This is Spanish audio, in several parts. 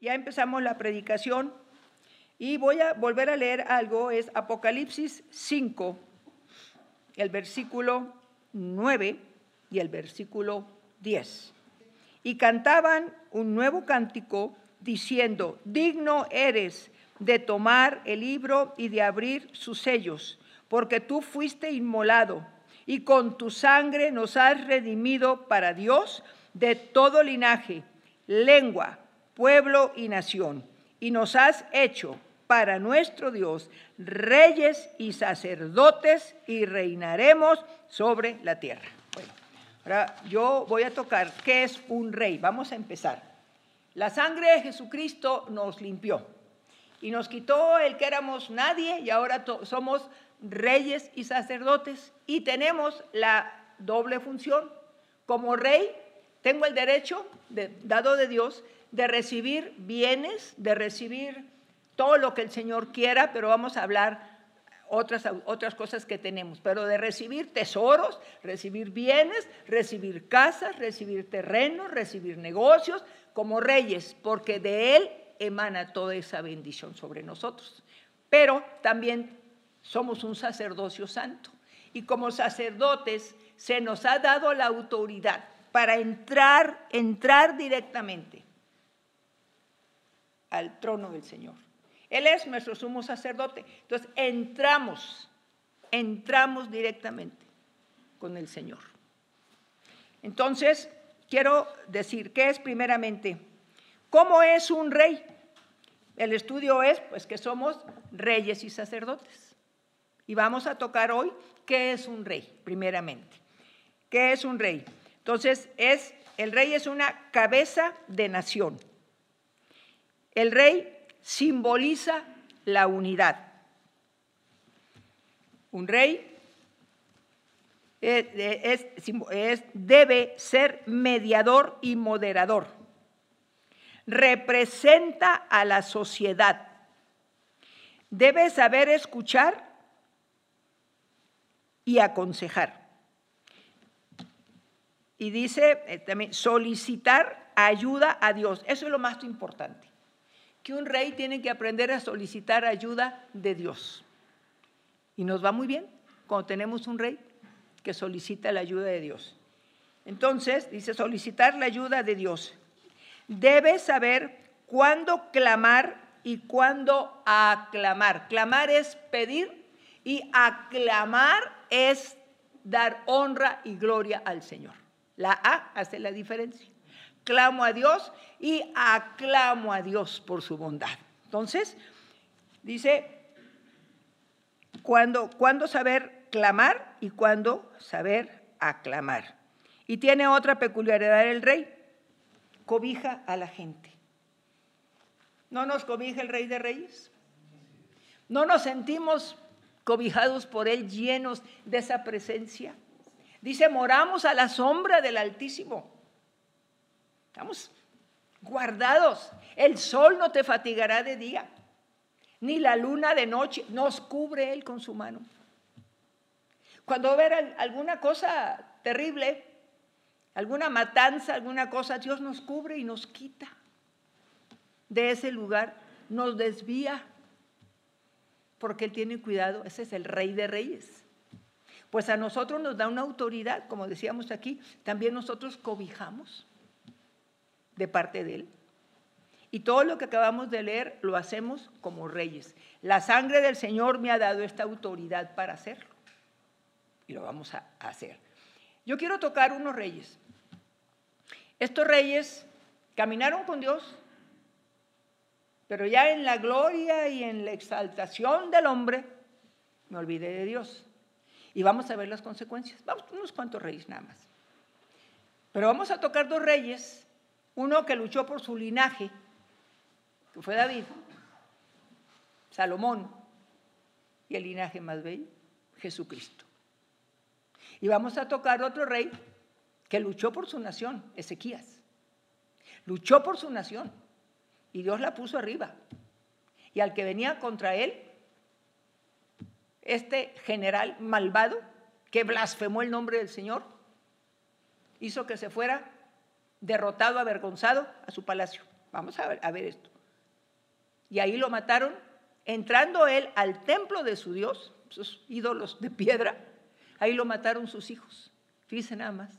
Ya empezamos la predicación y voy a volver a leer algo, es Apocalipsis 5, el versículo 9 y el versículo 10. Y cantaban un nuevo cántico diciendo, digno eres de tomar el libro y de abrir sus sellos, porque tú fuiste inmolado y con tu sangre nos has redimido para Dios de todo linaje, lengua, pueblo y nación, y nos has hecho para nuestro Dios reyes y sacerdotes y reinaremos sobre la tierra. Bueno, ahora yo voy a tocar qué es un rey. Vamos a empezar. La sangre de Jesucristo nos limpió y nos quitó el que éramos nadie y ahora somos reyes y sacerdotes y tenemos la doble función. Como rey tengo el derecho dado de Dios de recibir bienes, de recibir todo lo que el Señor quiera, pero vamos a hablar otras, otras cosas que tenemos, pero de recibir tesoros, recibir bienes, recibir casas, recibir terrenos, recibir negocios como reyes, porque de Él emana toda esa bendición sobre nosotros. Pero también somos un sacerdocio santo y como sacerdotes se nos ha dado la autoridad para entrar, entrar directamente al trono del Señor. Él es nuestro sumo sacerdote. Entonces entramos, entramos directamente con el Señor. Entonces, quiero decir, ¿qué es primeramente? ¿Cómo es un rey? El estudio es, pues, que somos reyes y sacerdotes. Y vamos a tocar hoy qué es un rey, primeramente. ¿Qué es un rey? Entonces, es, el rey es una cabeza de nación. El rey simboliza la unidad. Un rey debe ser mediador y moderador. Representa a la sociedad. Debe saber escuchar y aconsejar. Y dice eh, también solicitar ayuda a Dios. Eso es lo más importante que un rey tiene que aprender a solicitar ayuda de Dios. Y nos va muy bien cuando tenemos un rey que solicita la ayuda de Dios. Entonces, dice, solicitar la ayuda de Dios. Debe saber cuándo clamar y cuándo aclamar. Clamar es pedir y aclamar es dar honra y gloria al Señor. La A hace la diferencia clamo a Dios y aclamo a Dios por su bondad. Entonces, dice, cuando, saber clamar y cuándo saber aclamar. Y tiene otra peculiaridad el rey, cobija a la gente. ¿No nos cobija el rey de reyes? ¿No nos sentimos cobijados por él, llenos de esa presencia? Dice, moramos a la sombra del Altísimo. Estamos guardados. El sol no te fatigará de día, ni la luna de noche. Nos cubre Él con su mano. Cuando ver alguna cosa terrible, alguna matanza, alguna cosa, Dios nos cubre y nos quita de ese lugar, nos desvía, porque Él tiene cuidado, ese es el rey de reyes. Pues a nosotros nos da una autoridad, como decíamos aquí, también nosotros cobijamos de parte de Él. Y todo lo que acabamos de leer lo hacemos como reyes. La sangre del Señor me ha dado esta autoridad para hacerlo. Y lo vamos a hacer. Yo quiero tocar unos reyes. Estos reyes caminaron con Dios, pero ya en la gloria y en la exaltación del hombre, me olvidé de Dios. Y vamos a ver las consecuencias. Vamos, unos cuantos reyes nada más. Pero vamos a tocar dos reyes uno que luchó por su linaje, que fue David, Salomón, y el linaje más bello, Jesucristo. Y vamos a tocar otro rey que luchó por su nación, Ezequías. Luchó por su nación y Dios la puso arriba. Y al que venía contra él, este general malvado que blasfemó el nombre del Señor, hizo que se fuera derrotado, avergonzado, a su palacio. Vamos a ver, esto. Y ahí lo mataron, entrando él al templo de su Dios, sus ídolos de piedra, ahí lo mataron sus hijos. Fíjense nada más.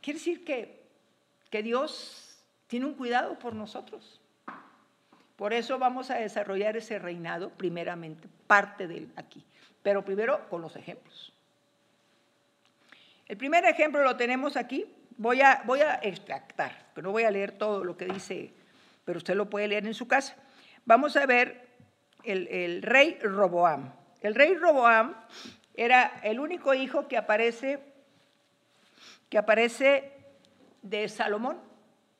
Quiere decir que, que Dios tiene un cuidado por nosotros. Por eso vamos a desarrollar ese reinado primeramente, parte de él aquí, pero primero con los ejemplos. El primer ejemplo lo tenemos aquí. Voy a, voy a extractar, que no voy a leer todo lo que dice, pero usted lo puede leer en su casa. Vamos a ver el, el rey Roboam. El rey Roboam era el único hijo que aparece, que aparece de Salomón,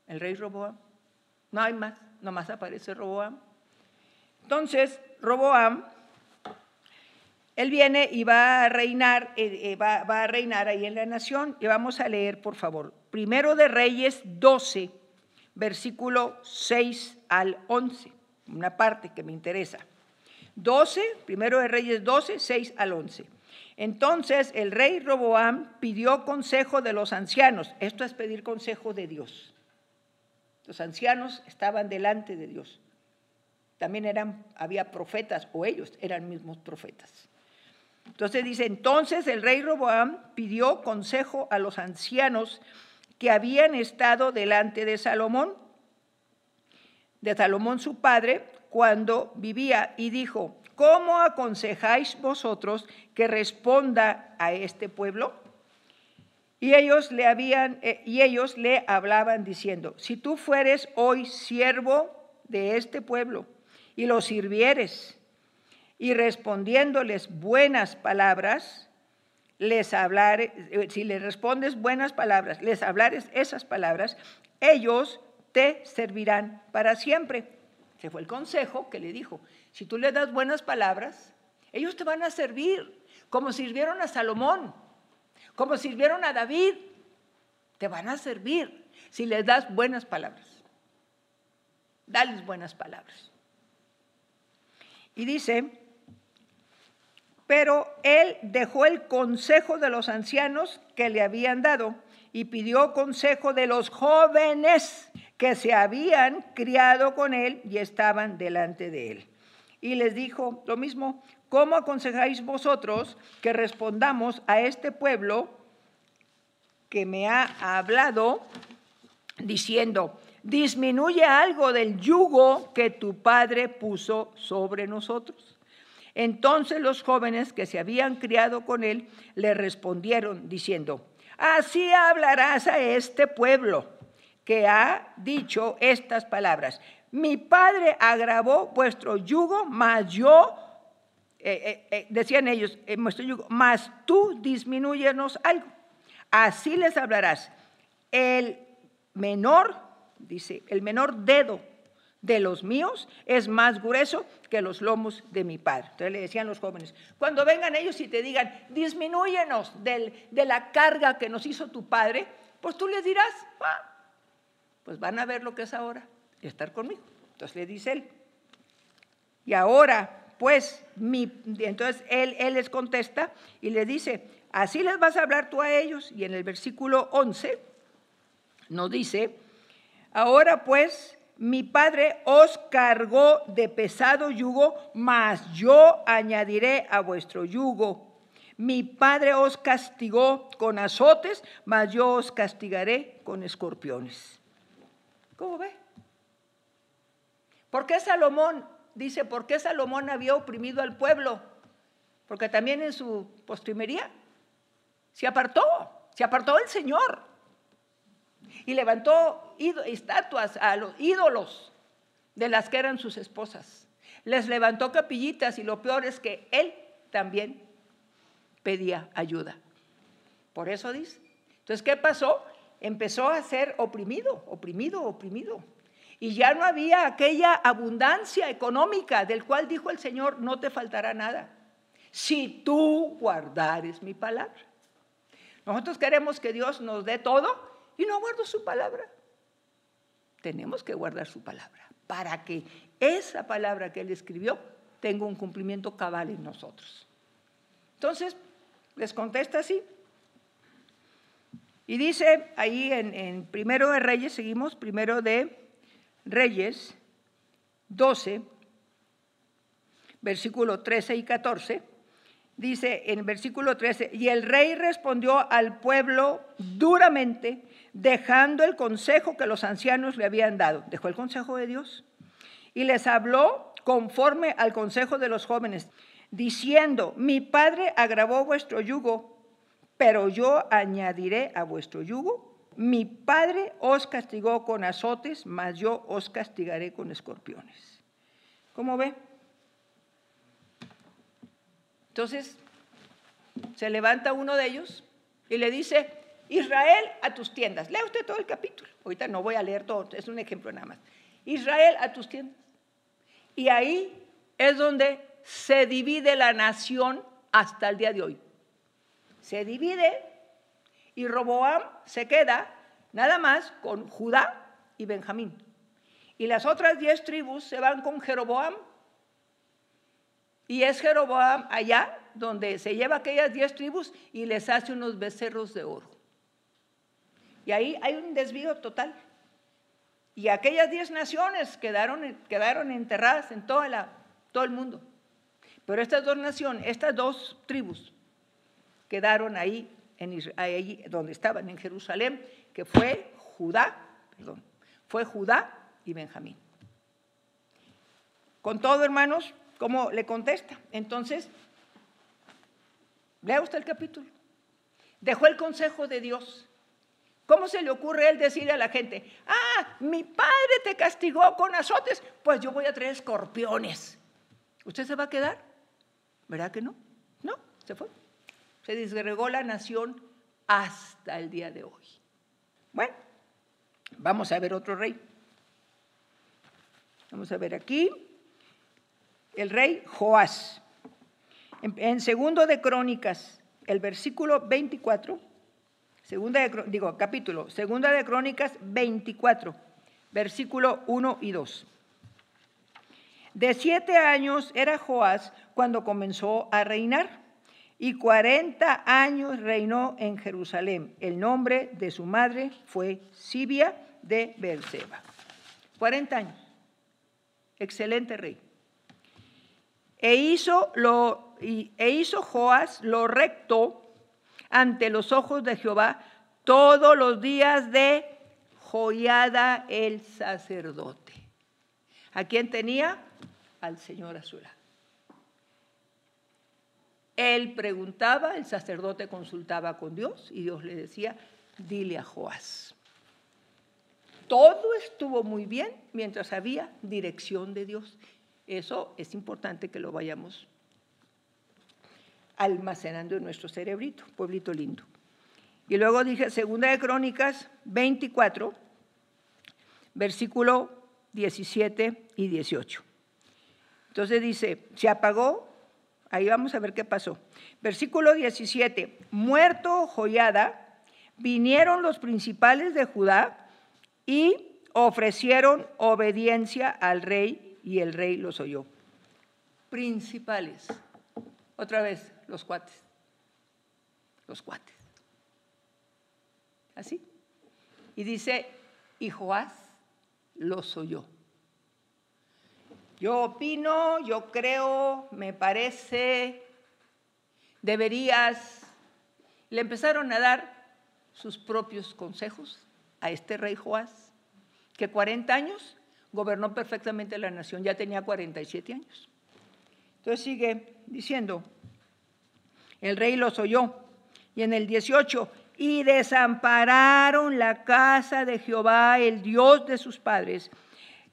el rey Roboam. No hay más, nomás aparece Roboam. Entonces, Roboam él viene y va a reinar, eh, eh, va, a reinar ahí en la nación. Y vamos a leer, por favor, primero de Reyes 12, versículo 6 al 11, una parte que me interesa. 12, primero de Reyes 12, 6 al 11. Entonces el rey Roboam pidió consejo de los ancianos. Esto es pedir consejo de Dios. Los ancianos estaban delante de Dios. También eran, había profetas, o ellos eran mismos profetas. Entonces dice, entonces el rey Roboam pidió consejo a los ancianos que habían estado delante de Salomón, de Salomón su padre, cuando vivía, y dijo, ¿cómo aconsejáis vosotros que responda a este pueblo? Y ellos le habían eh, y ellos le hablaban diciendo: Si tú fueres hoy siervo de este pueblo y lo sirvieres y respondiéndoles buenas palabras, les hablares, eh, si les respondes buenas palabras, les hablares esas palabras, ellos te servirán para siempre. Ese fue el consejo que le dijo. Si tú les das buenas palabras, ellos te van a servir, como sirvieron a Salomón, como sirvieron a David, te van a servir si les das buenas palabras. Dales buenas palabras. Y dice, pero él dejó el consejo de los ancianos que le habían dado y pidió consejo de los jóvenes que se habían criado con él y estaban delante de él. Y les dijo lo mismo, ¿cómo aconsejáis vosotros que respondamos a este pueblo que me ha hablado diciendo, disminuye algo del yugo que tu padre puso sobre nosotros? Entonces los jóvenes que se habían criado con él le respondieron diciendo, así hablarás a este pueblo que ha dicho estas palabras. Mi padre agravó vuestro yugo, mas yo, eh, eh, eh, decían ellos, vuestro yugo, mas tú disminuyenos algo. Así les hablarás. El menor, dice, el menor dedo de los míos es más grueso que los lomos de mi padre. Entonces le decían los jóvenes, cuando vengan ellos y te digan, disminúyenos de la carga que nos hizo tu padre, pues tú les dirás, ah, pues van a ver lo que es ahora y estar conmigo. Entonces le dice él, y ahora, pues, mi, entonces él, él les contesta y le dice, así les vas a hablar tú a ellos. Y en el versículo 11 nos dice, ahora pues, mi padre os cargó de pesado yugo, mas yo añadiré a vuestro yugo. Mi padre os castigó con azotes, mas yo os castigaré con escorpiones. ¿Cómo ve? ¿Por qué Salomón, dice, por qué Salomón había oprimido al pueblo? Porque también en su postrimería se apartó, se apartó del Señor y levantó estatuas a los ídolos de las que eran sus esposas. Les levantó capillitas y lo peor es que él también pedía ayuda. Por eso dice. Entonces, ¿qué pasó? Empezó a ser oprimido, oprimido, oprimido. Y ya no había aquella abundancia económica del cual dijo el Señor, no te faltará nada. Si tú guardares mi palabra. Nosotros queremos que Dios nos dé todo y no guardo su palabra. Tenemos que guardar su palabra para que esa palabra que él escribió tenga un cumplimiento cabal en nosotros. Entonces, les contesta así. Y dice ahí en, Primero de Reyes, seguimos, primero de Reyes 12, versículo 13 y 14, dice en versículo 13, y el rey respondió al pueblo duramente, dejando el consejo que los ancianos le habían dado. Dejó el consejo de Dios y les habló conforme al consejo de los jóvenes, diciendo, mi padre agravó vuestro yugo, pero yo añadiré a vuestro yugo. Mi padre os castigó con azotes, mas yo os castigaré con escorpiones. ¿Cómo ve? Entonces, se levanta uno de ellos y le dice, Israel a tus tiendas. Lea usted todo el capítulo. Ahorita no voy a leer todo, es un ejemplo nada más. Israel a tus tiendas. Y ahí es donde se divide la nación hasta el día de hoy. Se divide y Roboam se queda nada más con Judá y Benjamín. Y las otras diez tribus se van con Jeroboam. Y es Jeroboam allá donde se lleva aquellas diez tribus y les hace unos becerros de oro. Y ahí hay un desvío total. Y aquellas diez naciones quedaron, quedaron enterradas en toda la, todo el mundo. Pero estas dos naciones, estas dos tribus, quedaron ahí, en, ahí donde estaban, en Jerusalén, que fue Judá, perdón, fue Judá y Benjamín. Con todo, hermanos, ¿cómo le contesta? Entonces, lea usted el capítulo. Dejó el consejo de Dios ¿Cómo se le ocurre él decirle a la gente, ah, mi padre te castigó con azotes, pues yo voy a traer escorpiones? ¿Usted se va a quedar? ¿Verdad que no? No, se fue. Se disgregó la nación hasta el día de hoy. Bueno, vamos a ver otro rey. Vamos a ver aquí el rey Joás. En, en segundo de Crónicas, el versículo 24 Segunda de, digo, capítulo, segunda de Crónicas 24, versículo 1 y 2. De siete años era Joás cuando comenzó a reinar y cuarenta años reinó en Jerusalén. El nombre de su madre fue Sibia de Beerseba. Cuarenta años. Excelente rey. E hizo, lo, e hizo Joás lo recto ante los ojos de Jehová todos los días de Joiada el sacerdote. ¿A quién tenía? Al Señor Azula. Él preguntaba, el sacerdote consultaba con Dios y Dios le decía, dile a Joás. Todo estuvo muy bien mientras había dirección de Dios. Eso es importante que lo vayamos almacenando en nuestro cerebrito, pueblito lindo. Y luego dije, segunda de Crónicas 24, versículo 17 y 18. Entonces dice, se apagó, ahí vamos a ver qué pasó. Versículo 17, muerto Joyada, vinieron los principales de Judá y ofrecieron obediencia al rey y el rey los oyó. Principales. Otra vez, los cuates. Los cuates. Así. Y dice, y Joás los oyó. Yo opino, yo creo, me parece, deberías. Le empezaron a dar sus propios consejos a este rey Joás, que 40 años gobernó perfectamente la nación, ya tenía 47 años. Entonces sigue diciendo, el rey los oyó. Y en el 18, y desampararon la casa de Jehová, el Dios de sus padres,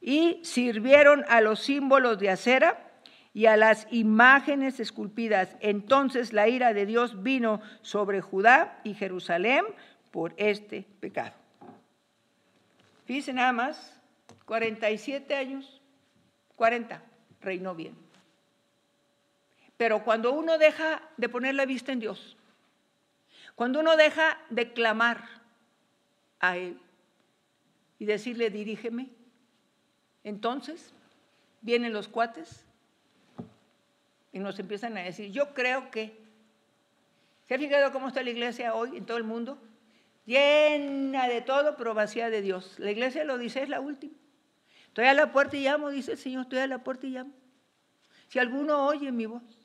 y sirvieron a los símbolos de acera y a las imágenes esculpidas. Entonces la ira de Dios vino sobre Judá y Jerusalén por este pecado. Fíjense nada más, 47 años, 40, reinó bien. Pero cuando uno deja de poner la vista en Dios, cuando uno deja de clamar a Él y decirle, dirígeme, entonces vienen los cuates y nos empiezan a decir, yo creo que, ¿se ha fijado cómo está la iglesia hoy en todo el mundo? Llena de todo, pero vacía de Dios. La iglesia lo dice, es la última. Estoy a la puerta y llamo, dice el Señor, estoy a la puerta y llamo. Si alguno oye mi voz.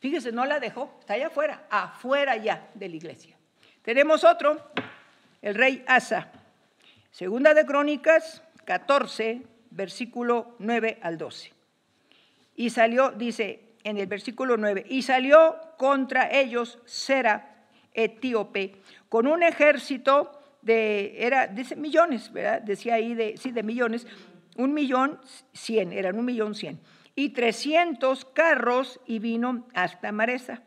Fíjese, no la dejó, está allá afuera, afuera ya de la iglesia. Tenemos otro, el rey Asa. Segunda de Crónicas 14, versículo 9 al 12. Y salió, dice en el versículo 9, y salió contra ellos Sera, etíope, con un ejército de, era, dice millones, ¿verdad? Decía ahí, de, sí, de millones, un millón cien, eran un millón cien, y trescientos carros y vino hasta Maresa.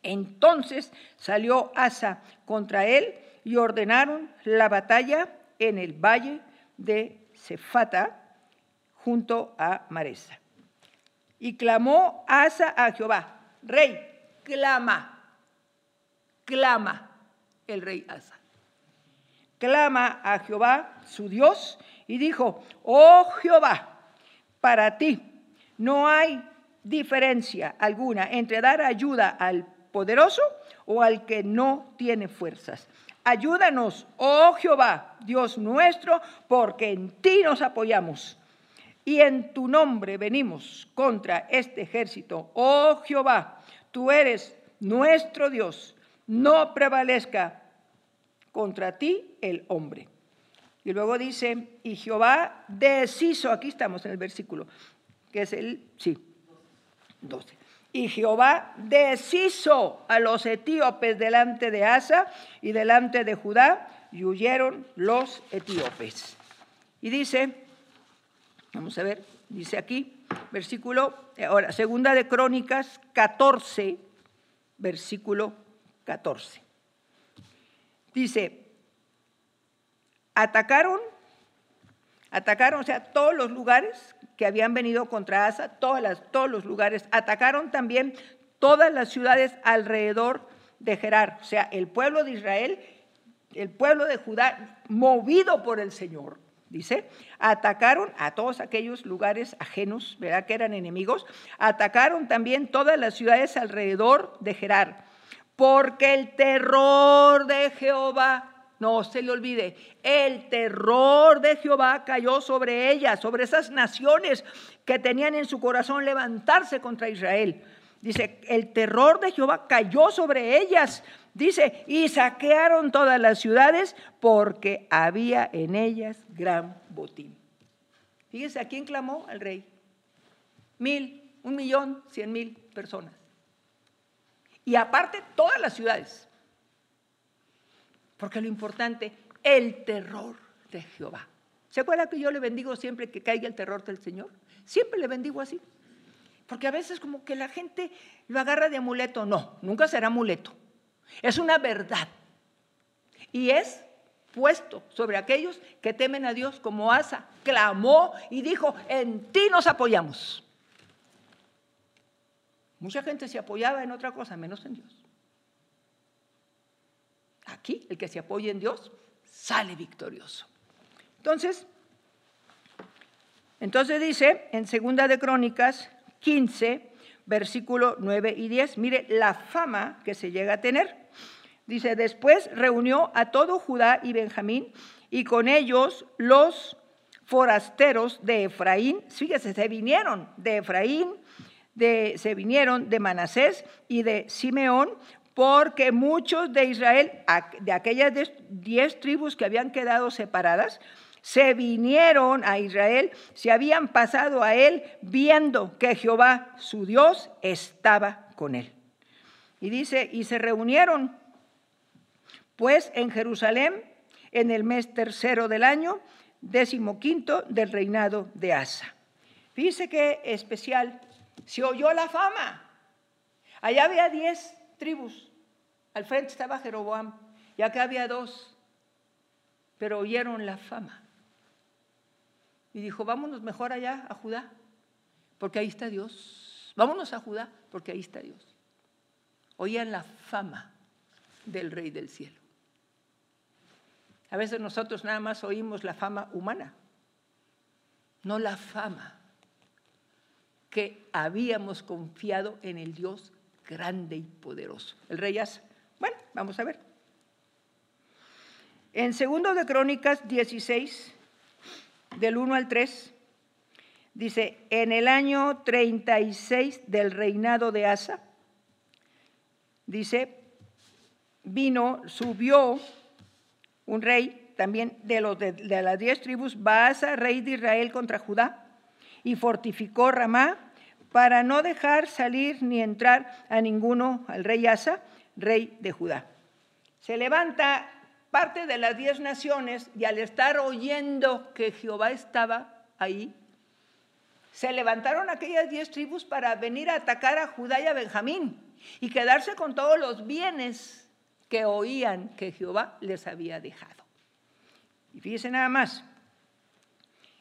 Entonces salió Asa contra él y ordenaron la batalla en el valle de Cefata junto a Maresa. Y clamó Asa a Jehová, rey, clama, clama el rey Asa. Clama a Jehová, su Dios, y dijo, oh Jehová, para ti no hay diferencia alguna entre dar ayuda al poderoso o al que no tiene fuerzas. Ayúdanos, oh Jehová, Dios nuestro, porque en ti nos apoyamos. Y en tu nombre venimos contra este ejército. Oh Jehová, tú eres nuestro Dios. No prevalezca contra ti el hombre. Y luego dice, y Jehová deshizo, aquí estamos en el versículo, que es el, sí, 12. Y Jehová deshizo a los etíopes delante de Asa y delante de Judá, y huyeron los etíopes. Y dice, vamos a ver, dice aquí, versículo, ahora, segunda de Crónicas 14, versículo 14. Dice, atacaron, atacaron, o sea, todos los lugares que habían venido contra Asa, todas todos los lugares, atacaron también todas las ciudades alrededor de Gerar, o sea, el pueblo de Israel, el pueblo de Judá, movido por el Señor, dice, atacaron a todos aquellos lugares ajenos, ¿verdad? Que eran enemigos, atacaron también todas las ciudades alrededor de Gerar, porque el terror de Jehová no se le olvide, el terror de Jehová cayó sobre ellas, sobre esas naciones que tenían en su corazón levantarse contra Israel. Dice, el terror de Jehová cayó sobre ellas. Dice, y saquearon todas las ciudades porque había en ellas gran botín. Fíjese, ¿a quién clamó? Al rey. Mil, un millón, cien mil personas. Y aparte todas las ciudades. Porque lo importante, el terror de Jehová. ¿Se acuerda que yo le bendigo siempre que caiga el terror del Señor? Siempre le bendigo así. Porque a veces como que la gente lo agarra de amuleto. No, nunca será amuleto. Es una verdad. Y es puesto sobre aquellos que temen a Dios como Asa. Clamó y dijo, en ti nos apoyamos. Mucha gente se apoyaba en otra cosa, menos en Dios. Aquí, el que se apoya en Dios sale victorioso. Entonces, entonces dice en Segunda de Crónicas 15, versículo 9 y 10, mire la fama que se llega a tener. Dice, después reunió a todo Judá y Benjamín y con ellos los forasteros de Efraín, fíjese, se vinieron de Efraín, de, se vinieron de Manasés y de Simeón, porque muchos de Israel, de aquellas diez tribus que habían quedado separadas, se vinieron a Israel, se habían pasado a él viendo que Jehová, su Dios, estaba con él. Y dice, y se reunieron pues en Jerusalén en el mes tercero del año, décimo quinto del reinado de Asa. Fíjese qué especial, se oyó la fama. Allá había diez tribus. Al frente estaba Jeroboam y acá había dos, pero oyeron la fama. Y dijo, vámonos mejor allá a Judá, porque ahí está Dios. Vámonos a Judá, porque ahí está Dios. Oían la fama del Rey del Cielo. A veces nosotros nada más oímos la fama humana, no la fama que habíamos confiado en el Dios grande y poderoso. El rey Asa. Bueno, vamos a ver. En segundo de Crónicas 16, del 1 al 3. Dice, en el año 36 del reinado de Asa, dice, vino, subió un rey también de, los de, las diez tribus, Baasa, rey de Israel contra Judá, y fortificó Ramá para no dejar salir ni entrar a ninguno al rey Asa, rey de Judá. Se levanta parte de las diez naciones y al estar oyendo que Jehová estaba ahí, se levantaron aquellas diez tribus para venir a atacar a Judá y a Benjamín y quedarse con todos los bienes que oían que Jehová les había dejado. Y fíjese nada más.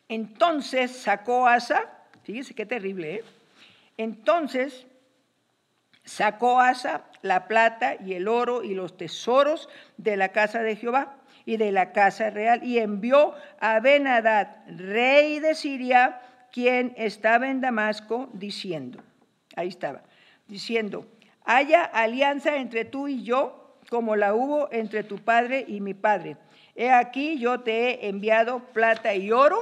Entonces sacó Asa, fíjese qué terrible, ¿eh? Entonces sacó Asa la plata y el oro y los tesoros de la casa de Jehová y de la casa real y envió a Benadad, rey de Siria, quien estaba en Damasco, diciendo, ahí estaba, diciendo, haya alianza entre tú y yo, como la hubo entre tu padre y mi padre. He aquí yo te he enviado plata y oro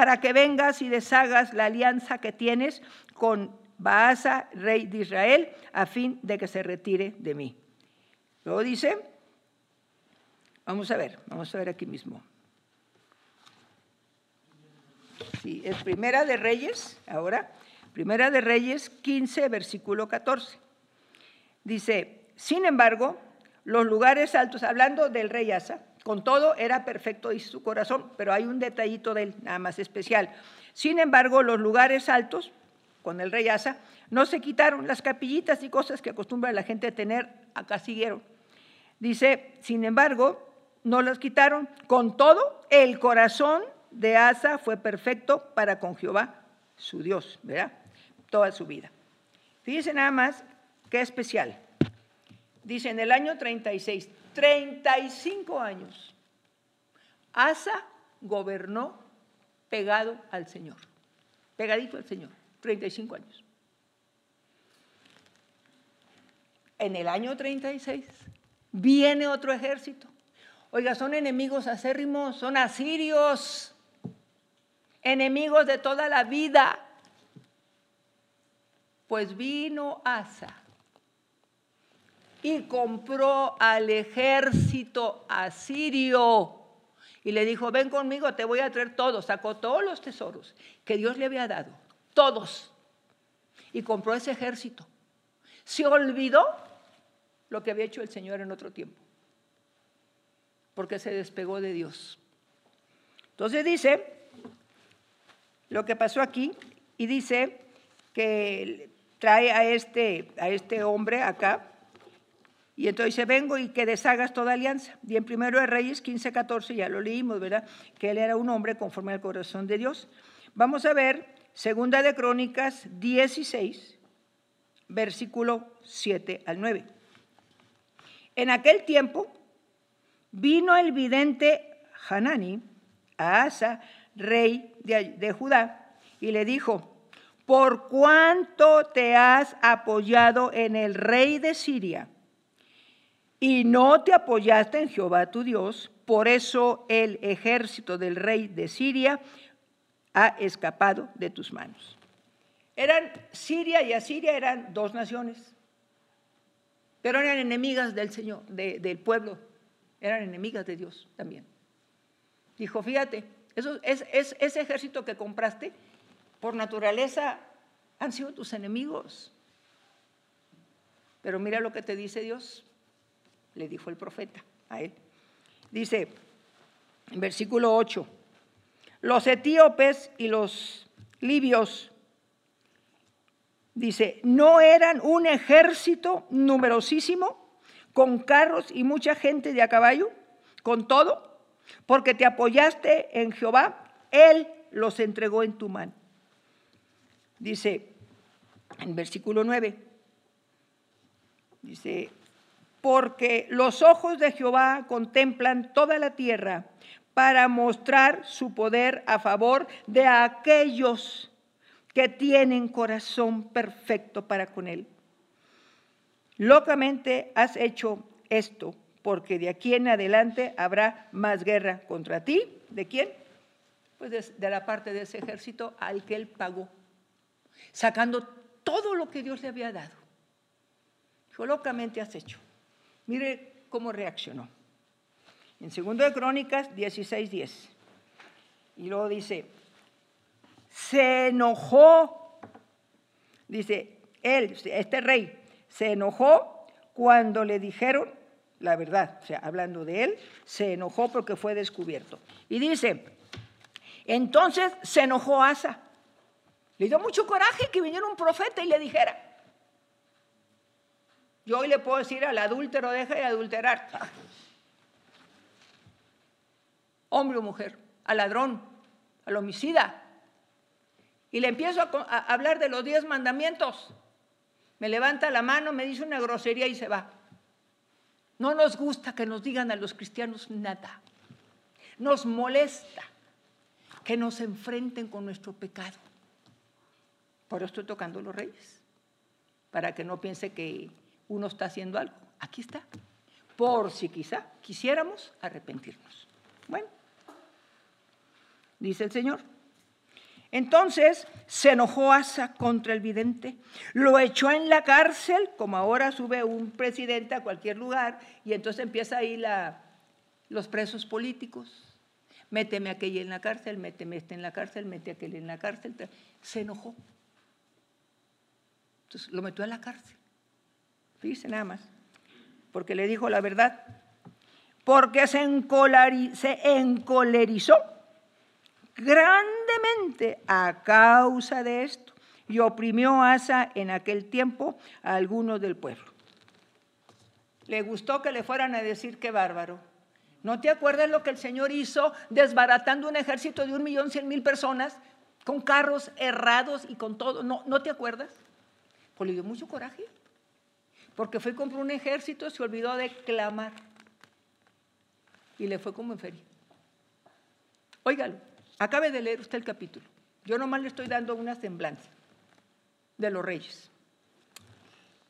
para que vengas y deshagas la alianza que tienes con Baasa, rey de Israel, a fin de que se retire de mí. Luego dice, vamos a ver, vamos a ver aquí mismo. Sí, es Primera de Reyes, ahora, Primera de Reyes 15, versículo 14. Dice, sin embargo, los lugares altos, hablando del rey Asa, con todo era perfecto y su corazón, pero hay un detallito de él, nada más especial. Sin embargo, los lugares altos, con el rey Asa, no se quitaron las capillitas y cosas que acostumbra la gente a tener, acá siguieron. Dice, sin embargo, no las quitaron. Con todo, el corazón de Asa fue perfecto para con Jehová, su Dios, ¿verdad? Toda su vida. Fíjense nada más qué especial. Dice, en el año 36, 35 años, Asa gobernó pegado al Señor, pegadito al Señor, 35 años. En el año 36 viene otro ejército. Oiga, son enemigos acérrimos, son asirios enemigos de toda la vida. Pues vino Asa y compró al ejército asirio y le dijo, ven conmigo, te voy a traer todo. Sacó todos los tesoros que Dios le había dado, todos, y compró ese ejército. Se olvidó lo que había hecho el Señor en otro tiempo, porque se despegó de Dios. Entonces dice, lo que pasó aquí y dice que trae a este, a este hombre acá y entonces dice, vengo y que deshagas toda alianza. Y en primero de Reyes 15, 14, ya lo leímos, ¿verdad? Que él era un hombre conforme al corazón de Dios. Vamos a ver segunda de Crónicas 16, versículo 7 al 9. En aquel tiempo vino el vidente Hanani a Asa, rey de, Judá, y le dijo, por cuánto te has apoyado en el rey de Siria y no te apoyaste en Jehová tu Dios, por eso el ejército del rey de Siria ha escapado de tus manos. Eran Siria y Asiria eran dos naciones, pero eran enemigas del Señor, del pueblo, eran enemigas de Dios también. Dijo, fíjate, ese ejército que compraste, por naturaleza, han sido tus enemigos. Pero mira lo que te dice Dios, le dijo el profeta a él. Dice, en versículo 8, los etíopes y los libios, dice, no eran un ejército numerosísimo, con carros y mucha gente de a caballo, con todo, porque te apoyaste en Jehová, Él los entregó en tu mano. Dice en versículo 9, dice, porque los ojos de Jehová contemplan toda la tierra para mostrar su poder a favor de aquellos que tienen corazón perfecto para con Él. Locamente has hecho esto porque de aquí en adelante habrá más guerra contra ti. ¿De quién? pues de, la parte de ese ejército al que él pagó, sacando todo lo que Dios le había dado. Dijo, locamente has hecho. Mire cómo reaccionó. En 2 de Crónicas 16:10. Y luego dice, se enojó, dice, él, este rey, se enojó cuando le dijeron la verdad, o sea, hablando de él, se enojó porque fue descubierto. Y dice, entonces se enojó Asa. Le dio mucho coraje que viniera un profeta y le dijera, yo hoy le puedo decir al adúltero, deja de adulterar. Hombre o mujer, al ladrón, al homicida. Y le empiezo a, hablar de los diez mandamientos. Me levanta la mano, me dice una grosería y se va. No nos gusta que nos digan a los cristianos nada. Nos molesta que nos enfrenten con nuestro pecado. Por eso estoy tocando los reyes, para que no piense que uno está haciendo algo. Aquí está, por si quizá quisiéramos arrepentirnos. Bueno, dice el Señor. Entonces se enojó Asa contra el vidente, lo echó en la cárcel, como ahora sube un presidente a cualquier lugar, y entonces empieza ahí la, los presos políticos. Méteme aquel en la cárcel, méteme este en la cárcel, mete aquel en la cárcel. Se enojó. Entonces lo metió en la cárcel. Dice nada más. Porque le dijo la verdad. Porque se, encolerizó grandemente a causa de esto y oprimió Asa en aquel tiempo a algunos del pueblo. Le gustó que le fueran a decir qué bárbaro. ¿No te acuerdas lo que el Señor hizo desbaratando un ejército de un millón cien mil personas con carros errados y con todo? ¿No, ¿no te acuerdas? Pues le dio mucho coraje. Porque fue compró un ejército, se olvidó de clamar. Y le fue como en feria. Óigalo. Acabe de leer usted el capítulo. Yo nomás le estoy dando una semblanza de los reyes.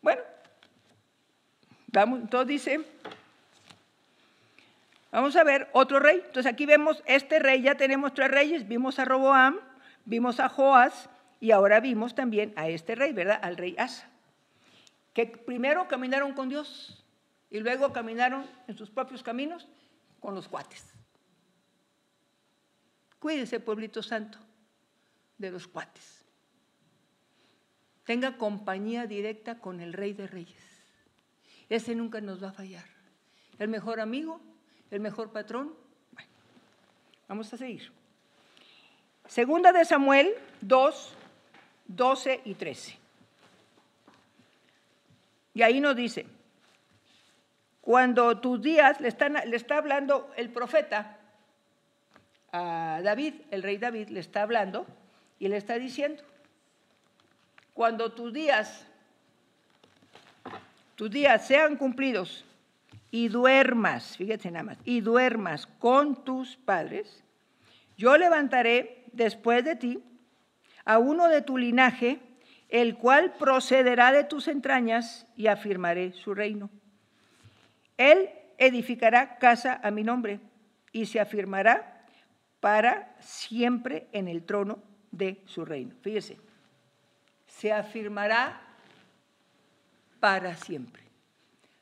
Bueno, vamos, entonces dice, vamos a ver otro rey. Entonces aquí vemos este rey, ya tenemos tres reyes, vimos a Roboam, vimos a Joás y ahora vimos también a este rey, ¿verdad? Al rey Asa, que primero caminaron con Dios y luego caminaron en sus propios caminos con los cuates. Cuídese, pueblito santo, de los cuates. Tenga compañía directa con el Rey de Reyes. Ese nunca nos va a fallar. El mejor amigo, el mejor patrón. Bueno, vamos a seguir. Segunda de Samuel 2, 12 y 13. Y ahí nos dice, cuando tus días, le, está hablando el profeta, a David, el rey David le está hablando y le está diciendo, cuando tus días, tus días sean cumplidos y duermas, fíjate nada más, y duermas con tus padres, yo levantaré después de ti a uno de tu linaje, el cual procederá de tus entrañas y afirmaré su reino. Él edificará casa a mi nombre y se afirmará para siempre en el trono de su reino. Fíjese, se afirmará para siempre.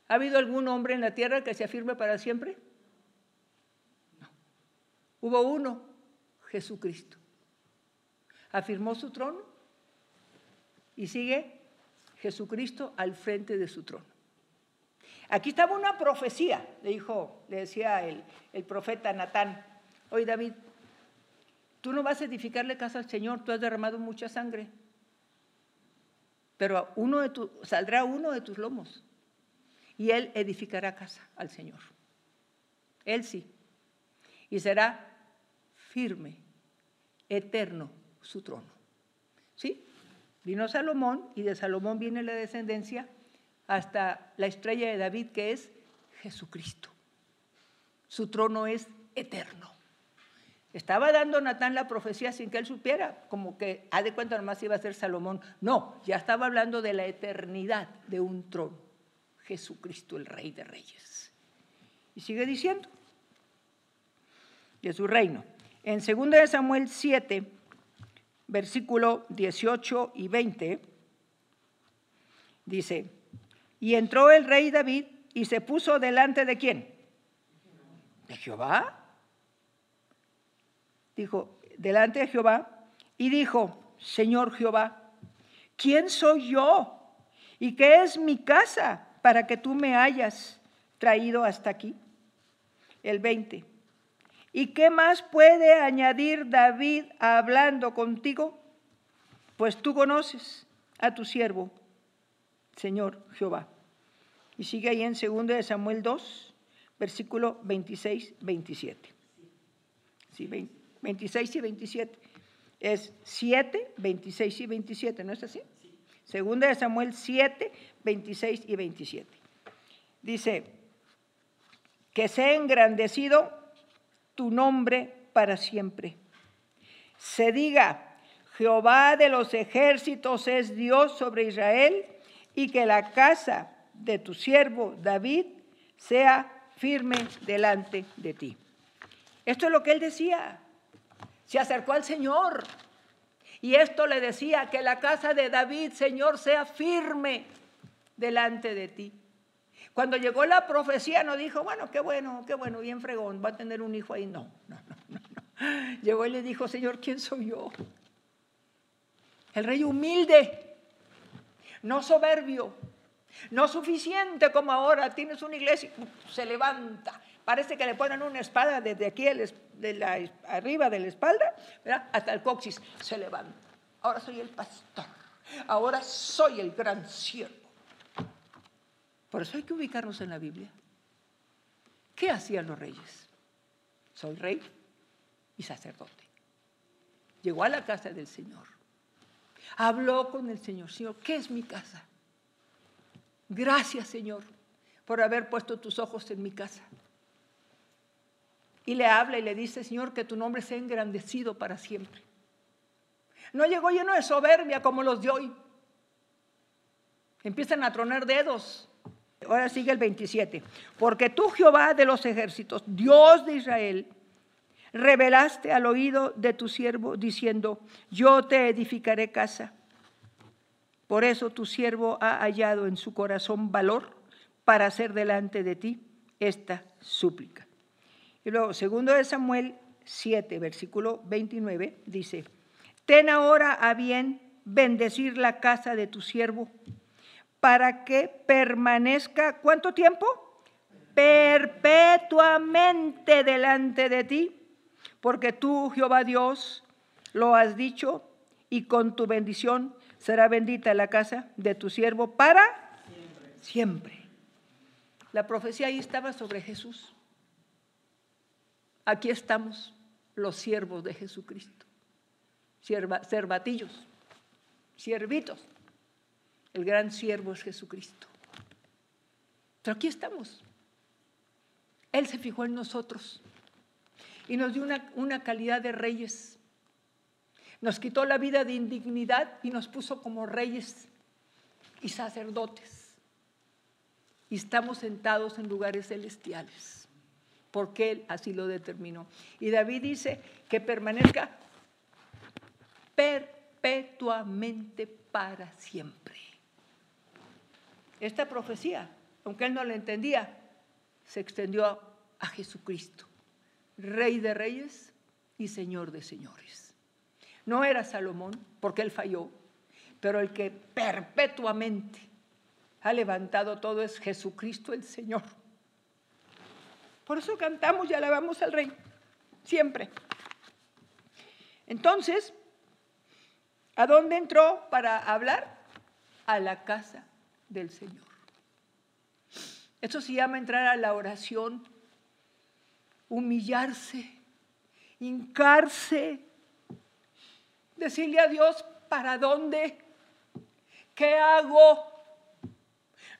¿Ha habido algún hombre en la tierra que se afirme para siempre? No. Hubo uno, Jesucristo. Afirmó su trono y sigue Jesucristo al frente de su trono. Aquí estaba una profecía, le dijo, le decía el, el profeta Natán. Oye David, Tú no vas a edificarle casa al Señor, tú has derramado mucha sangre. Pero uno de saldrá uno de tus lomos y él edificará casa al Señor. Él sí. Y será firme, eterno su trono. ¿Sí? Vino Salomón y de Salomón viene la descendencia hasta la estrella de David que es Jesucristo. Su trono es eterno. Estaba dando Natán la profecía sin que él supiera, como que, ha de cuenta nomás iba a ser Salomón. No, ya estaba hablando de la eternidad de un trono, Jesucristo el Rey de Reyes. Y sigue diciendo, de su reino. En 2 Samuel 7, versículo 18 y 20, dice, y entró el rey David y se puso delante de quién? De Jehová. Dijo, delante de Jehová, y dijo, Señor Jehová, ¿quién soy yo? ¿Y qué es mi casa para que tú me hayas traído hasta aquí? El 20. ¿Y qué más puede añadir David hablando contigo? Pues tú conoces a tu siervo, Señor Jehová. Y sigue ahí en 2 de Samuel 2, versículo 26, 27. Sí, 26 y 27. Es 7, 26 y 27, ¿no es así? Segunda de Samuel 7, 26 y 27. Dice, que sea engrandecido tu nombre para siempre. Se diga, Jehová de los ejércitos es Dios sobre Israel y que la casa de tu siervo David sea firme delante de ti. Esto es lo que él decía. Se acercó al Señor y esto le decía, que la casa de David, Señor, sea firme delante de ti. Cuando llegó la profecía no dijo, bueno, qué bueno, qué bueno, bien fregón, va a tener un hijo ahí. No, no, no, no. Llegó y le dijo, Señor, ¿quién soy yo? El rey humilde, no soberbio, no suficiente como ahora tienes una iglesia, se levanta. Parece que le ponen una espada desde aquí de la, arriba de la espalda hasta el coxis. Se levanta. Ahora soy el pastor. Ahora soy el gran siervo. Por eso hay que ubicarnos en la Biblia. ¿Qué hacían los reyes? Soy rey y sacerdote. Llegó a la casa del Señor. Habló con el Señor. Señor, ¿qué es mi casa? Gracias, Señor, por haber puesto tus ojos en mi casa. Y le habla y le dice, Señor, que tu nombre sea engrandecido para siempre. No llegó lleno de soberbia como los de hoy. Empiezan a tronar dedos. Ahora sigue el 27. Porque tú, Jehová de los ejércitos, Dios de Israel, revelaste al oído de tu siervo diciendo, yo te edificaré casa por eso tu siervo ha hallado en su corazón valor para hacer delante de ti esta súplica. Y luego, segundo de Samuel 7, versículo 29, dice, ten ahora a bien bendecir la casa de tu siervo para que permanezca, ¿cuánto tiempo? Perpetuamente delante de ti, porque tú, Jehová Dios, lo has dicho y con tu bendición será bendita la casa de tu siervo para siempre. La profecía ahí estaba sobre Jesús. Aquí estamos los siervos de Jesucristo, Sierva, servatillos, siervitos. El gran siervo es Jesucristo. Pero aquí estamos. Él se fijó en nosotros y nos dio una, una calidad de reyes nos quitó la vida de indignidad y nos puso como reyes y sacerdotes. Y estamos sentados en lugares celestiales, porque Él así lo determinó. Y David dice que permanezca perpetuamente para siempre. Esta profecía, aunque él no la entendía, se extendió a, Jesucristo, Rey de reyes y Señor de señores. No era Salomón, porque él falló, pero el que perpetuamente ha levantado todo es Jesucristo el Señor. Por eso cantamos y alabamos al Rey, siempre. Entonces, ¿a dónde entró para hablar? A la casa del Señor. Eso se llama entrar a la oración, humillarse, hincarse, Decirle a Dios, ¿para dónde? ¿Qué hago?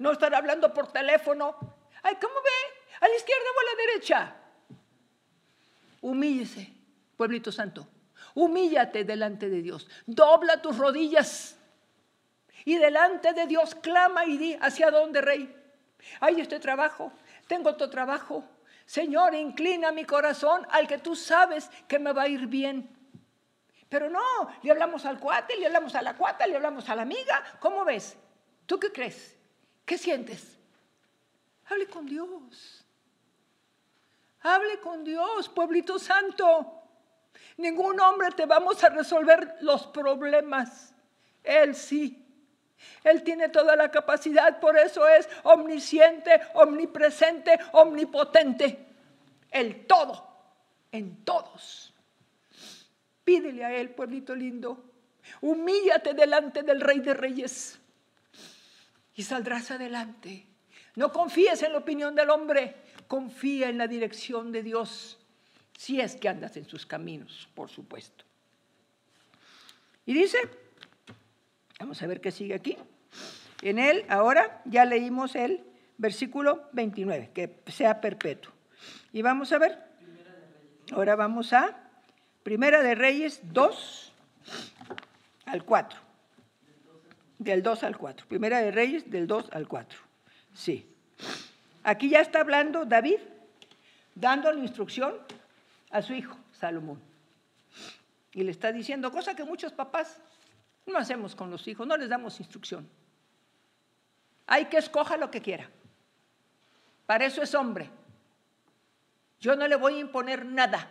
No estar hablando por teléfono. Ay, ¿cómo ve? ¿A la izquierda o a la derecha? Humíllese, pueblito santo. Humíllate delante de Dios. Dobla tus rodillas. Y delante de Dios clama y di, ¿hacia dónde, rey? Hay este trabajo, tengo otro trabajo. Señor, inclina mi corazón al que tú sabes que me va a ir bien. Pero no, le hablamos al cuate, le hablamos a la cuata, le hablamos a la amiga. ¿Cómo ves? ¿Tú qué crees? ¿Qué sientes? Hable con Dios. Hable con Dios, pueblito santo. Ningún hombre te vamos a resolver los problemas. Él sí. Él tiene toda la capacidad, por eso es omnisciente, omnipresente, omnipotente. El todo, en todos. Pídele a Él, pueblito lindo. Humíllate delante del Rey de Reyes y saldrás adelante. No confíes en la opinión del hombre, confía en la dirección de Dios, si es que andas en sus caminos, por supuesto. Y dice, Vamos a ver qué sigue aquí. En él, ahora ya leímos el versículo 29, que sea perpetuo. Y vamos a ver. Ahora vamos a Primera de Reyes 2 al 4. Del 2 al 4. Primera de Reyes del 2 al 4. Sí. Aquí ya está hablando David, dando la instrucción a su hijo, Salomón. Y le está diciendo, cosa que muchos papás no hacemos con los hijos, no les damos instrucción. Hay que escoja lo que quiera. Para eso es hombre. Yo no le voy a imponer nada,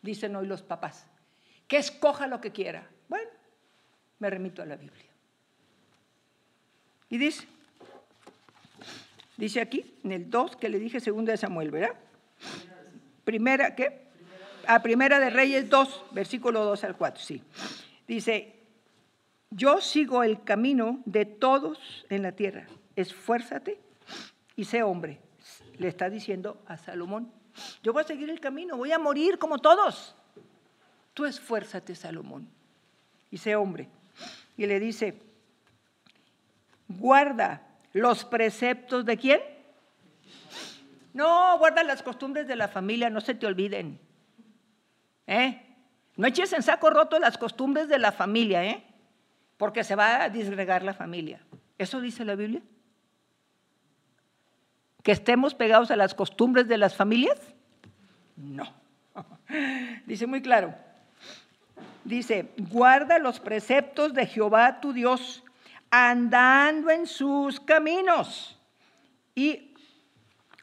dicen hoy los papás. Que escoja lo que quiera. Bueno, me remito a la Biblia. Y dice, dice aquí, en el 2 que le dije segunda de Samuel, ¿verdad? Primera, ¿qué? A primera de Reyes 2, versículo 2 al 4, sí. Dice, yo sigo el camino de todos en la tierra. Esfuérzate y sé hombre. Le está diciendo a Salomón. Yo voy a seguir el camino, voy a morir como todos. Tú esfuérzate, Salomón, y sé hombre. Y le dice, guarda los preceptos de quién? No, guarda las costumbres de la familia, no se te olviden. ¿Eh? No eches en saco roto las costumbres de la familia, ¿eh? Porque se va a disgregar la familia. ¿Eso dice la Biblia? ¿Que estemos pegados a las costumbres de las familias? No. Dice muy claro. Dice, guarda los preceptos de Jehová tu Dios, andando en sus caminos y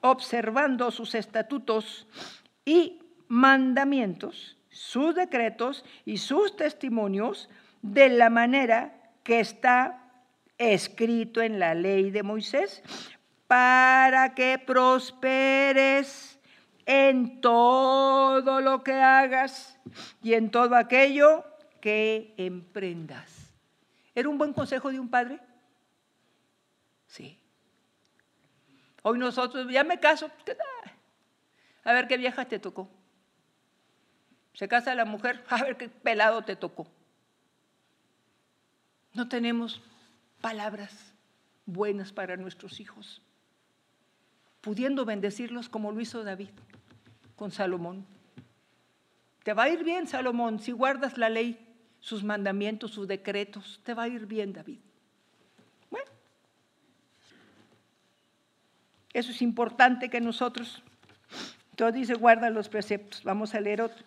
observando sus estatutos y mandamientos, sus decretos y sus testimonios, de la manera que está escrito en la ley de Moisés, para que prosperes en todo lo que hagas y en todo aquello que emprendas. ¿Era un buen consejo de un padre? Sí. Hoy nosotros, ya me caso, a ver qué vieja te tocó. Se casa la mujer, a ver qué pelado te tocó. No tenemos palabras buenas para nuestros hijos, pudiendo bendecirlos como lo hizo David con Salomón. Te va a ir bien, Salomón, si guardas la ley, sus mandamientos, sus decretos. Te va a ir bien, David. Bueno, eso es importante que nosotros, todo dice, guarda los preceptos. Vamos a leer otro.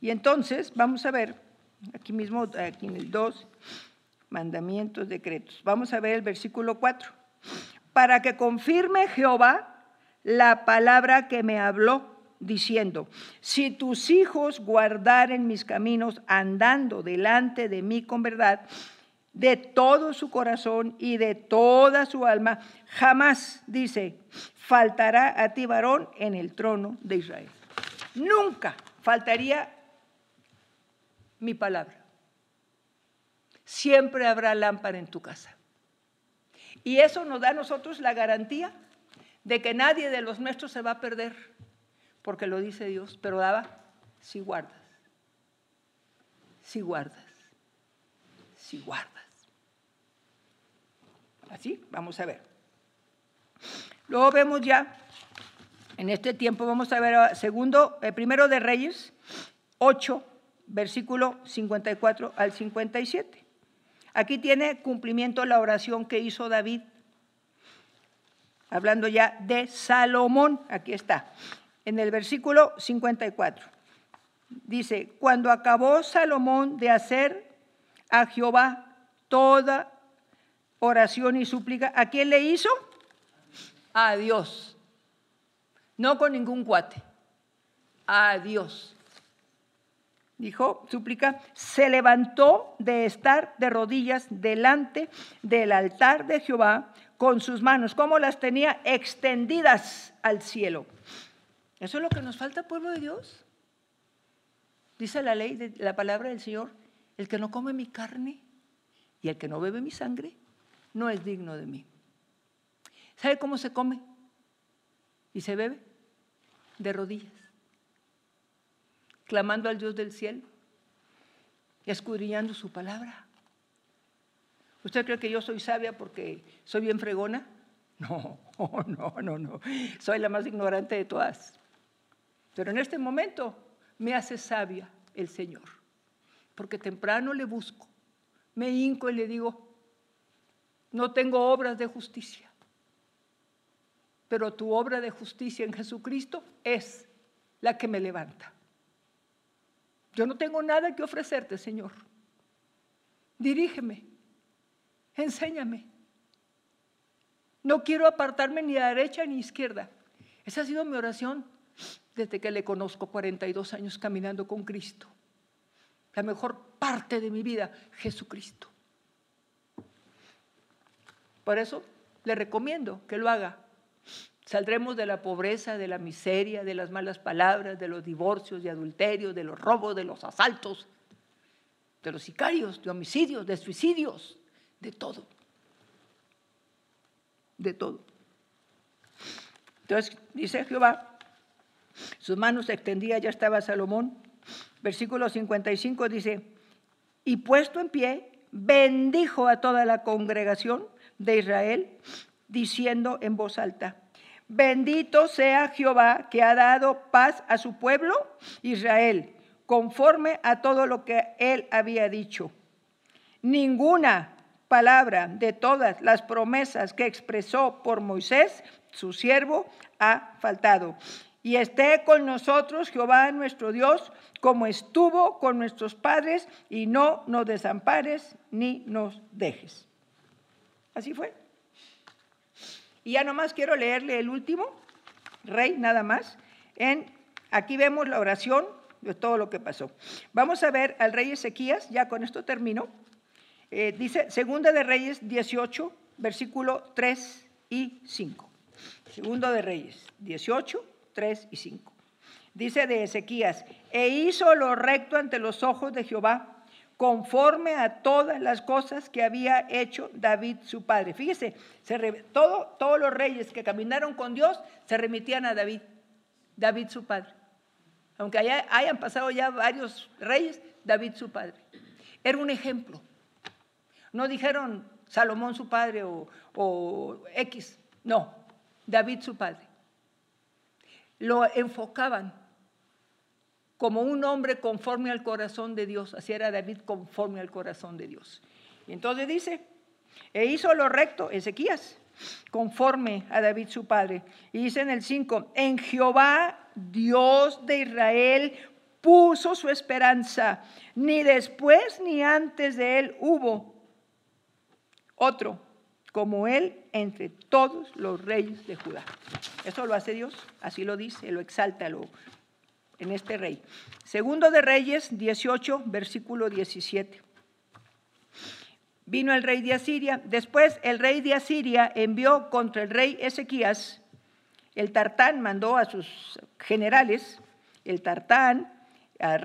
Y entonces, vamos a ver Aquí mismo, aquí en el 2, mandamientos, decretos. Vamos a ver el versículo 4. Para que confirme Jehová la palabra que me habló, diciendo, si tus hijos guardaren mis caminos andando delante de mí con verdad, de todo su corazón y de toda su alma, jamás, dice, faltará a ti varón en el trono de Israel. Nunca faltaría mi palabra. Siempre habrá lámpara en tu casa. Y eso nos da a nosotros la garantía de que nadie de los nuestros se va a perder, porque lo dice Dios, pero daba si guardas, si guardas, si guardas. Así, vamos a ver. Luego vemos ya, en este tiempo vamos a ver, segundo, el primero de Reyes, 8, versículo 54 al 57. Aquí tiene cumplimiento la oración que hizo David hablando ya de Salomón, aquí está, en el versículo 54. Dice, cuando acabó Salomón de hacer a Jehová toda oración y súplica, ¿a quién le hizo? A Dios. No con ningún cuate. A Dios. Dijo, súplica, se levantó de estar de rodillas delante del altar de Jehová con sus manos, como las tenía extendidas al cielo. Eso es lo que nos falta, pueblo de Dios. Dice la ley, de la palabra del Señor, el que no come mi carne y el que no bebe mi sangre no es digno de mí. ¿Sabe cómo se come? Y se bebe de rodillas, clamando al Dios del cielo y escudriñando su palabra. ¿Usted cree que yo soy sabia porque soy bien fregona? No, no, no, no. Soy la más ignorante de todas. Pero en este momento me hace sabia el Señor, porque temprano le busco, me hinco y le digo, no tengo obras de justicia, pero tu obra de justicia en Jesucristo es la que me levanta. Yo no tengo nada que ofrecerte, Señor. Dirígeme, enséñame. No quiero apartarme ni a derecha ni a izquierda. Esa ha sido mi oración desde que le conozco 42 años caminando con Cristo. La mejor parte de mi vida, Jesucristo. Por eso le recomiendo que lo haga. Saldremos de la pobreza, de la miseria, de las malas palabras, de los divorcios, de adulterios, de los robos, de los asaltos, de los sicarios, de homicidios, de suicidios, de todo. De todo. Entonces dice Jehová, sus manos extendidas ya estaba Salomón. Versículo 55 dice, y puesto en pie, bendijo a toda la congregación de Israel, diciendo en voz alta, bendito sea Jehová que ha dado paz a su pueblo Israel, conforme a todo lo que él había dicho. Ninguna palabra de todas las promesas que expresó por Moisés, su siervo, ha faltado. Y esté con nosotros Jehová nuestro Dios, como estuvo con nuestros padres, y no nos desampares ni nos dejes. Así fue. Y ya nomás quiero leerle el último, rey, nada más. En, aquí vemos la oración de todo lo que pasó. Vamos a ver al rey Ezequías, ya con esto termino. Eh, dice, Segunda de Reyes 18, versículo 3 y 5. Segundo de Reyes 18, 3 y 5. Dice de Ezequías, e hizo lo recto ante los ojos de Jehová conforme a todas las cosas que había hecho David su padre. Fíjese, todo, todos los reyes que caminaron con Dios se remitían a David, David su padre. Aunque hayan pasado ya varios reyes, David su padre. Era un ejemplo. No dijeron Salomón su padre o, o X, no, David su padre. Lo enfocaban como un hombre conforme al corazón de Dios. Así era David conforme al corazón de Dios. Y entonces dice, e hizo lo recto, Ezequías, conforme a David su padre. Y dice en el 5, en Jehová, Dios de Israel, puso su esperanza. Ni después ni antes de él hubo otro como él entre todos los reyes de Judá. Eso lo hace Dios, así lo dice, lo exalta, lo, en este rey. Segundo de Reyes 18, versículo 17. Vino el rey de Asiria. Después el rey de Asiria envió contra el rey Ezequías. El Tartán mandó a sus generales, el Tartán, a,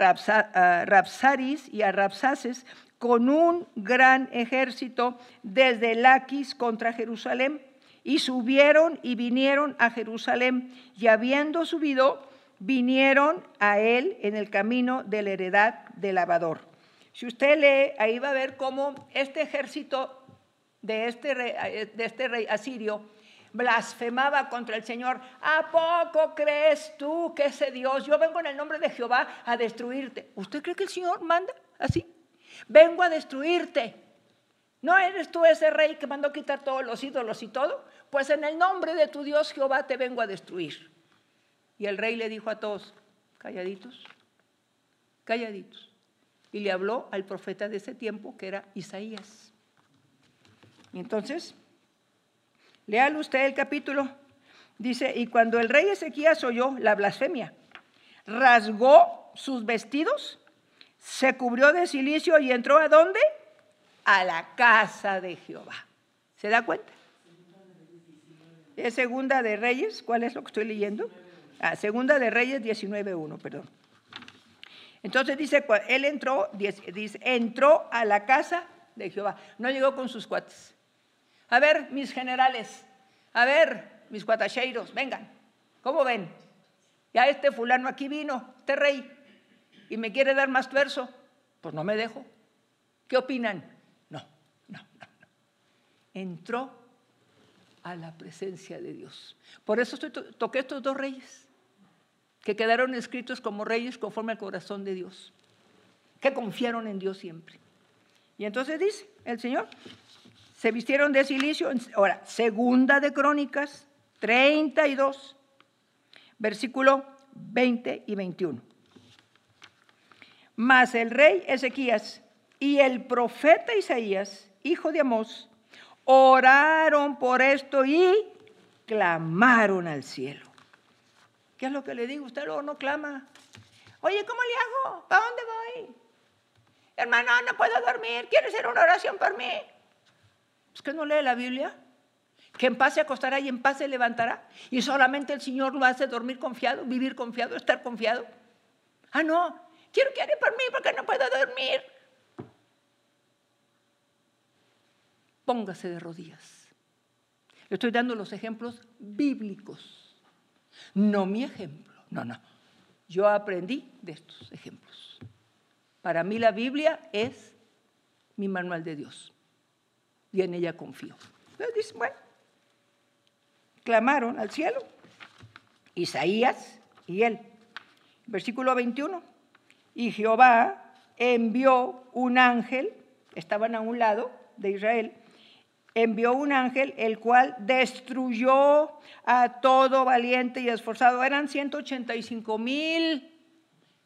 Rapsaris y a Rapsaces, con un gran ejército desde Laquis contra Jerusalén. Y subieron y vinieron a Jerusalén. Y habiendo subido, vinieron a él en el camino de la heredad del lavador. Si usted lee, ahí va a ver cómo este ejército de este rey, de este rey asirio blasfemaba contra el Señor. ¿A poco crees tú que ese Dios, yo vengo en el nombre de Jehová a destruirte? ¿Usted cree que el Señor manda así? Vengo a destruirte. ¿No eres tú ese rey que mandó quitar todos los ídolos y todo? Pues en el nombre de tu Dios Jehová te vengo a destruir. Y el rey le dijo a todos, calladitos, calladitos. Y le habló al profeta de ese tiempo, que era Isaías. Y entonces, léalo usted el capítulo. Dice, y cuando el rey Ezequías oyó la blasfemia, rasgó sus vestidos, se cubrió de silicio y entró a dónde? A la casa de Jehová. ¿Se da cuenta? Es segunda de Reyes, ¿cuál es lo que estoy leyendo? Ah, segunda de Reyes 19.1, perdón. Entonces dice, él entró, dice, entró a la casa de Jehová. No llegó con sus cuates. A ver, mis generales, a ver, mis cuatacheiros, vengan. ¿Cómo ven? Ya este fulano aquí vino, este rey, y me quiere dar más tuerzo. Pues no me dejo. ¿Qué opinan? No, no, no, no. Entró a la presencia de Dios. Por eso toqué estos dos reyes que quedaron escritos como reyes conforme al corazón de Dios, que confiaron en Dios siempre. Y entonces dice el Señor, se vistieron de silicio. Ahora, segunda de Crónicas 32, versículo 20 y 21. Mas el rey Ezequías y el profeta Isaías, hijo de Amós, oraron por esto y clamaron al cielo. ¿Qué es lo que le digo? Usted luego no clama. Oye, ¿cómo le hago? ¿Para dónde voy? Hermano, no puedo dormir. ¿Quiere hacer una oración por mí? ¿Es que no lee la Biblia? Que en paz se acostará y en paz se levantará. Y solamente el Señor lo hace dormir confiado, vivir confiado, estar confiado. Ah, no. Quiero que haga por mí porque no puedo dormir. Póngase de rodillas. Le estoy dando los ejemplos bíblicos. No mi ejemplo, no, no. Yo aprendí de estos ejemplos. Para mí la Biblia es mi manual de Dios y en ella confío. Entonces bueno, clamaron al cielo, Isaías y él. Versículo 21, y Jehová envió un ángel, estaban a un lado de Israel, envió un ángel, el cual destruyó a todo valiente y esforzado. Eran 185 mil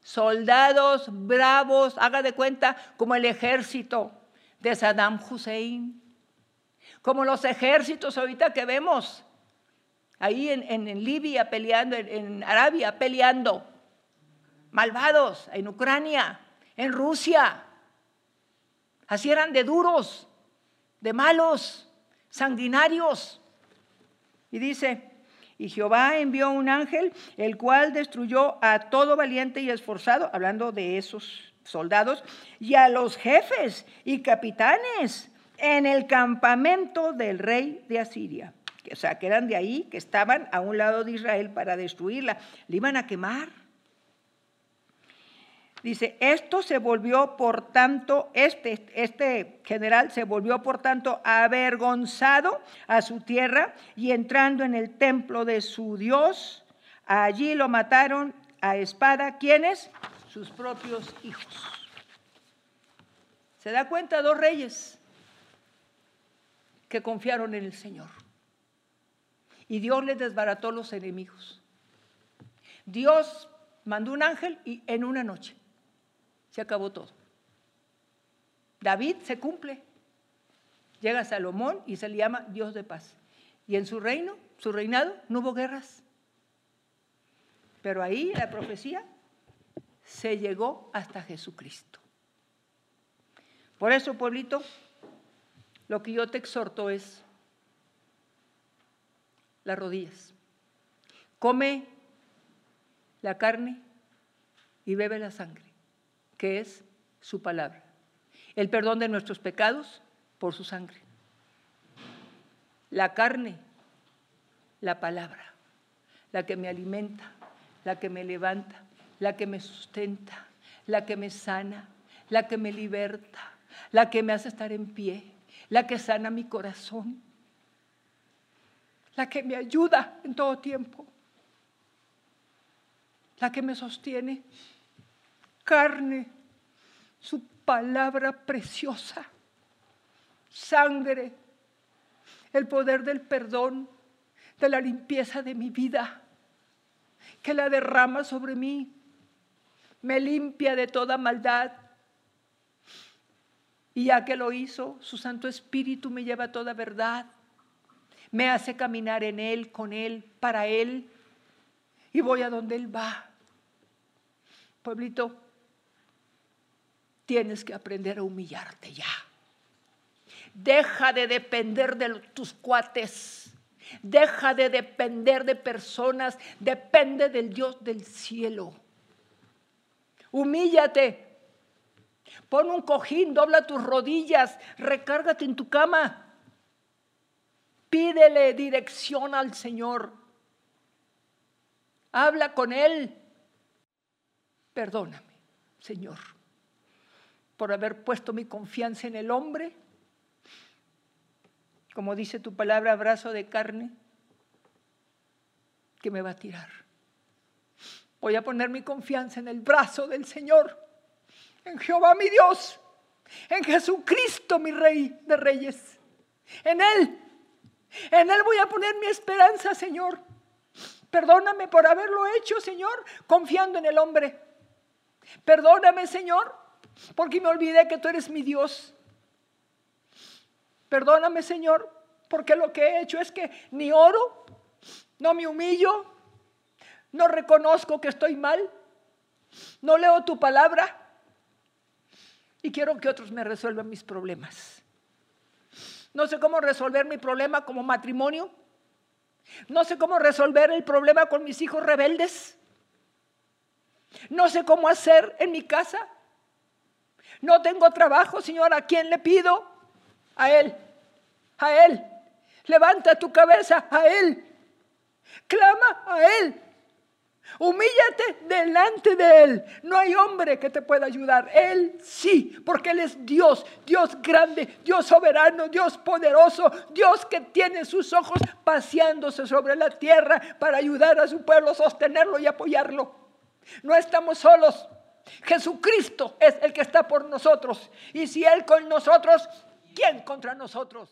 soldados bravos, haga de cuenta, como el ejército de Saddam Hussein, como los ejércitos ahorita que vemos ahí en, Libia peleando, en Arabia peleando, malvados, en Ucrania, en Rusia. Así eran de duros de malos, sanguinarios. Y dice, y Jehová envió un ángel, el cual destruyó a todo valiente y esforzado, hablando de esos soldados, y a los jefes y capitanes en el campamento del rey de Asiria. O sea, que eran de ahí, que estaban a un lado de Israel para destruirla. Le iban a quemar. Dice, esto se volvió por tanto, este, este general se volvió por tanto avergonzado a su tierra y entrando en el templo de su Dios, allí lo mataron a espada. ¿Quiénes? Sus propios hijos. ¿Se da cuenta? Dos reyes que confiaron en el Señor. Y Dios les desbarató los enemigos. Dios mandó un ángel y en una noche se acabó todo. David se cumple. Llega Salomón y se le llama Dios de paz. Y en su reino, su reinado, no hubo guerras. Pero ahí la profecía se llegó hasta Jesucristo. Por eso, pueblito, lo que yo te exhorto es las rodillas. Come la carne y bebe la sangre que es su palabra. El perdón de nuestros pecados por su sangre. La carne, la palabra, la que me alimenta, la que me levanta, la que me sustenta, la que me sana, la que me liberta, la que me hace estar en pie, la que sana mi corazón, la que me ayuda en todo tiempo, la que me sostiene carne, su palabra preciosa, sangre, el poder del perdón, de la limpieza de mi vida, que la derrama sobre mí, me limpia de toda maldad. Y ya que lo hizo, su Santo Espíritu me lleva a toda verdad, me hace caminar en Él, con Él, para Él, y voy a donde Él va. Pueblito, tienes que aprender a humillarte ya. Deja de depender de tus cuates. Deja de depender de personas. Depende del Dios del cielo. Humíllate. Pon un cojín, dobla tus rodillas, recárgate en tu cama. Pídele dirección al Señor. Habla con Él. Perdóname, Señor, por haber puesto mi confianza en el hombre, como dice tu palabra, abrazo de carne, que me va a tirar. Voy a poner mi confianza en el brazo del Señor, en Jehová mi Dios, en Jesucristo mi Rey de Reyes, en Él. En Él voy a poner mi esperanza, Señor. Perdóname por haberlo hecho, Señor, confiando en el hombre. Perdóname, Señor, porque me olvidé que tú eres mi Dios. Perdóname, Señor, porque lo que he hecho es que ni oro, no me humillo, no reconozco que estoy mal, no leo tu palabra y quiero que otros me resuelvan mis problemas. No sé cómo resolver mi problema como matrimonio. No sé cómo resolver el problema con mis hijos rebeldes. No sé cómo hacer en mi casa. No tengo trabajo, Señor. ¿A quién le pido? A Él. A Él. Levanta tu cabeza a Él. Clama a Él. Humíllate delante de Él. No hay hombre que te pueda ayudar. Él sí, porque Él es Dios, Dios grande, Dios soberano, Dios poderoso, Dios que tiene sus ojos paseándose sobre la tierra para ayudar a su pueblo, sostenerlo y apoyarlo. No estamos solos. Jesucristo es el que está por nosotros. Y si Él con nosotros, ¿quién contra nosotros?